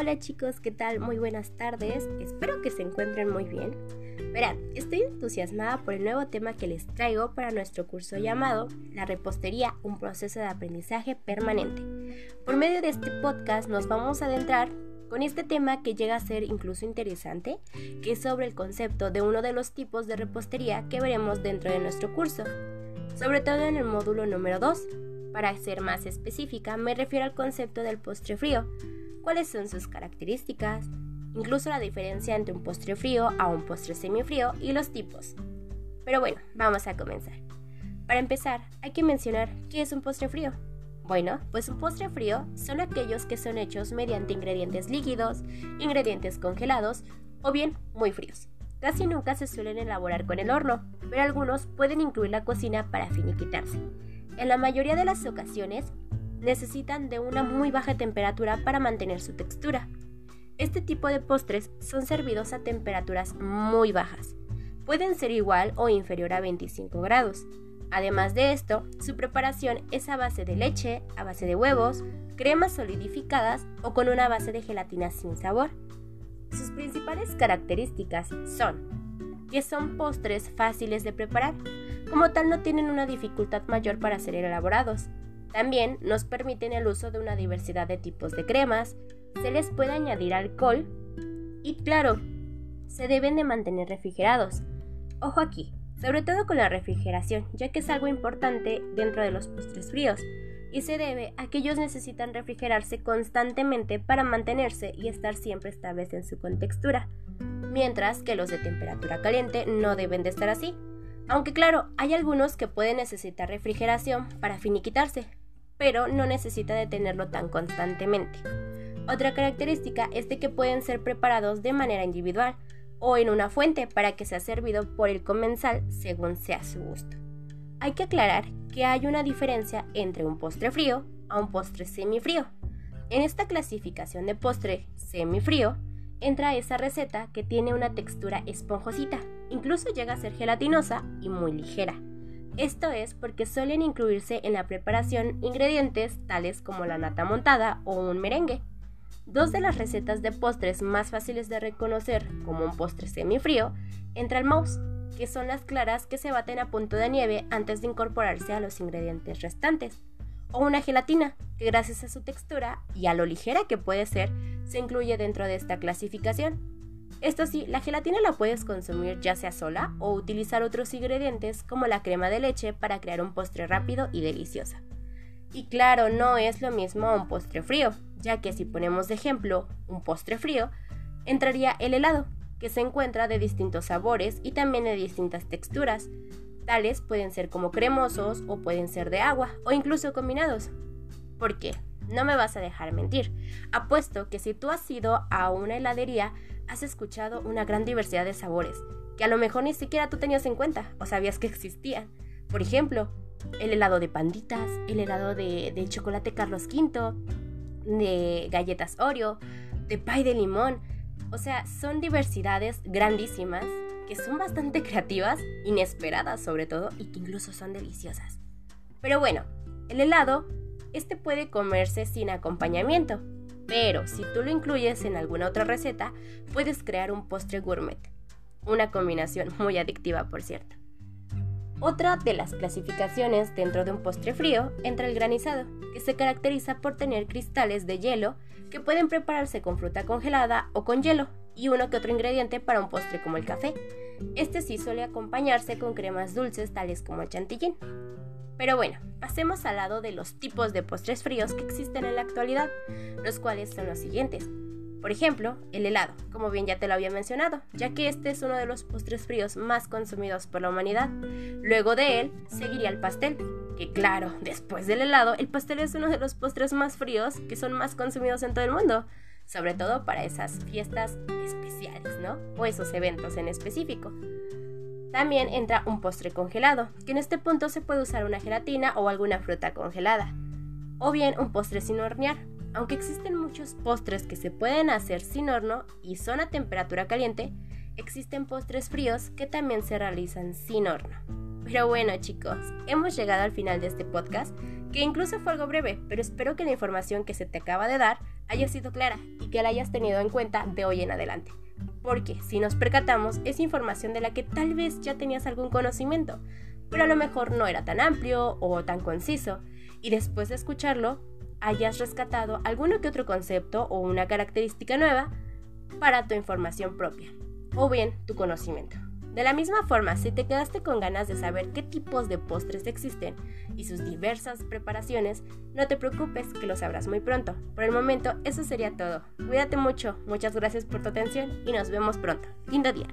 Hola chicos, ¿qué tal? Muy buenas tardes, espero que se encuentren muy bien. Verán, estoy entusiasmada por el nuevo tema que les traigo para nuestro curso llamado La repostería, un proceso de aprendizaje permanente. Por medio de este podcast nos vamos a adentrar con este tema que llega a ser incluso interesante, que es sobre el concepto de uno de los tipos de repostería que veremos dentro de nuestro curso, sobre todo en el módulo número 2. Para ser más específica, me refiero al concepto del postre frío, cuáles son sus características, incluso la diferencia entre un postre frío a un postre semifrío y los tipos. Pero bueno, vamos a comenzar. Para empezar, hay que mencionar qué es un postre frío. Bueno, pues un postre frío son aquellos que son hechos mediante ingredientes líquidos, ingredientes congelados o bien muy fríos. Casi nunca se suelen elaborar con el horno, pero algunos pueden incluir la cocina para finiquitarse. En la mayoría de las ocasiones, necesitan de una muy baja temperatura para mantener su textura. Este tipo de postres son servidos a temperaturas muy bajas. Pueden ser igual o inferior a 25 grados. Además de esto, su preparación es a base de leche, a base de huevos, cremas solidificadas o con una base de gelatina sin sabor. Sus principales características son que son postres fáciles de preparar, como tal no tienen una dificultad mayor para ser elaborados, también nos permiten el uso de una diversidad de tipos de cremas, se les puede añadir alcohol y claro, se deben de mantener refrigerados. Ojo aquí, sobre todo con la refrigeración, ya que es algo importante dentro de los postres fríos y se debe a que ellos necesitan refrigerarse constantemente para mantenerse y estar siempre estables en su contextura, mientras que los de temperatura caliente no deben de estar así. Aunque claro, hay algunos que pueden necesitar refrigeración para finiquitarse, pero no necesita de tenerlo tan constantemente. Otra característica es de que pueden ser preparados de manera individual o en una fuente para que sea servido por el comensal según sea su gusto. Hay que aclarar que hay una diferencia entre un postre frío a un postre semifrío. En esta clasificación de postre semifrío entra esa receta que tiene una textura esponjosita, incluso llega a ser gelatinosa y muy ligera. Esto es porque suelen incluirse en la preparación ingredientes tales como la nata montada o un merengue. Dos de las recetas de postres más fáciles de reconocer como un postre semifrío entra el mouse, que son las claras que se baten a punto de nieve antes de incorporarse a los ingredientes restantes, o una gelatina, que gracias a su textura y a lo ligera que puede ser, se incluye dentro de esta clasificación. Esto sí, la gelatina la puedes consumir ya sea sola o utilizar otros ingredientes como la crema de leche para crear un postre rápido y delicioso. Y claro, no es lo mismo un postre frío, ya que si ponemos de ejemplo un postre frío, entraría el helado, que se encuentra de distintos sabores y también de distintas texturas. Tales pueden ser como cremosos o pueden ser de agua o incluso combinados. ¿Por qué? No me vas a dejar mentir. Apuesto que si tú has ido a una heladería, has escuchado una gran diversidad de sabores, que a lo mejor ni siquiera tú tenías en cuenta o sabías que existían. Por ejemplo, el helado de panditas, el helado de, chocolate Carlos V, de galletas Oreo, de pay de limón. O sea, son diversidades grandísimas que son bastante creativas, inesperadas sobre todo, y que incluso son deliciosas. Pero bueno, el helado este puede comerse sin acompañamiento, pero si tú lo incluyes en alguna otra receta, puedes crear un postre gourmet. Una combinación muy adictiva, por cierto. Otra de las clasificaciones dentro de un postre frío entra el granizado, que se caracteriza por tener cristales de hielo que pueden prepararse con fruta congelada o con hielo y uno que otro ingrediente para un postre como el café. Este sí suele acompañarse con cremas dulces tales como el chantilly. Pero bueno, pasemos al lado de los tipos de postres fríos que existen en la actualidad, los cuales son los siguientes. Por ejemplo, el helado, como bien ya te lo había mencionado, ya que este es uno de los postres fríos más consumidos por la humanidad. Luego de él seguiría el pastel, que claro, después del helado, el pastel es uno de los postres más fríos que son más consumidos en todo el mundo, sobre todo para esas fiestas especiales, ¿no? O esos eventos en específico. También entra un postre congelado, que en este punto se puede usar una gelatina o alguna fruta congelada. O bien un postre sin hornear, aunque existen muchos postres que se pueden hacer sin horno y son a temperatura caliente, existen postres fríos que también se realizan sin horno. Pero bueno chicos, hemos llegado al final de este podcast, que incluso fue algo breve, pero espero que la información que se te acaba de dar haya sido clara y que la hayas tenido en cuenta de hoy en adelante. Porque si nos percatamos es información de la que tal vez ya tenías algún conocimiento, pero a lo mejor no era tan amplio o tan conciso, y después de escucharlo hayas rescatado alguno que otro concepto o una característica nueva para tu información propia, o bien tu conocimiento. De la misma forma, si te quedaste con ganas de saber qué tipos de postres existen y sus diversas preparaciones, no te preocupes que lo sabrás muy pronto. Por el momento, eso sería todo. Cuídate mucho, muchas gracias por tu atención y nos vemos pronto. Lindo día.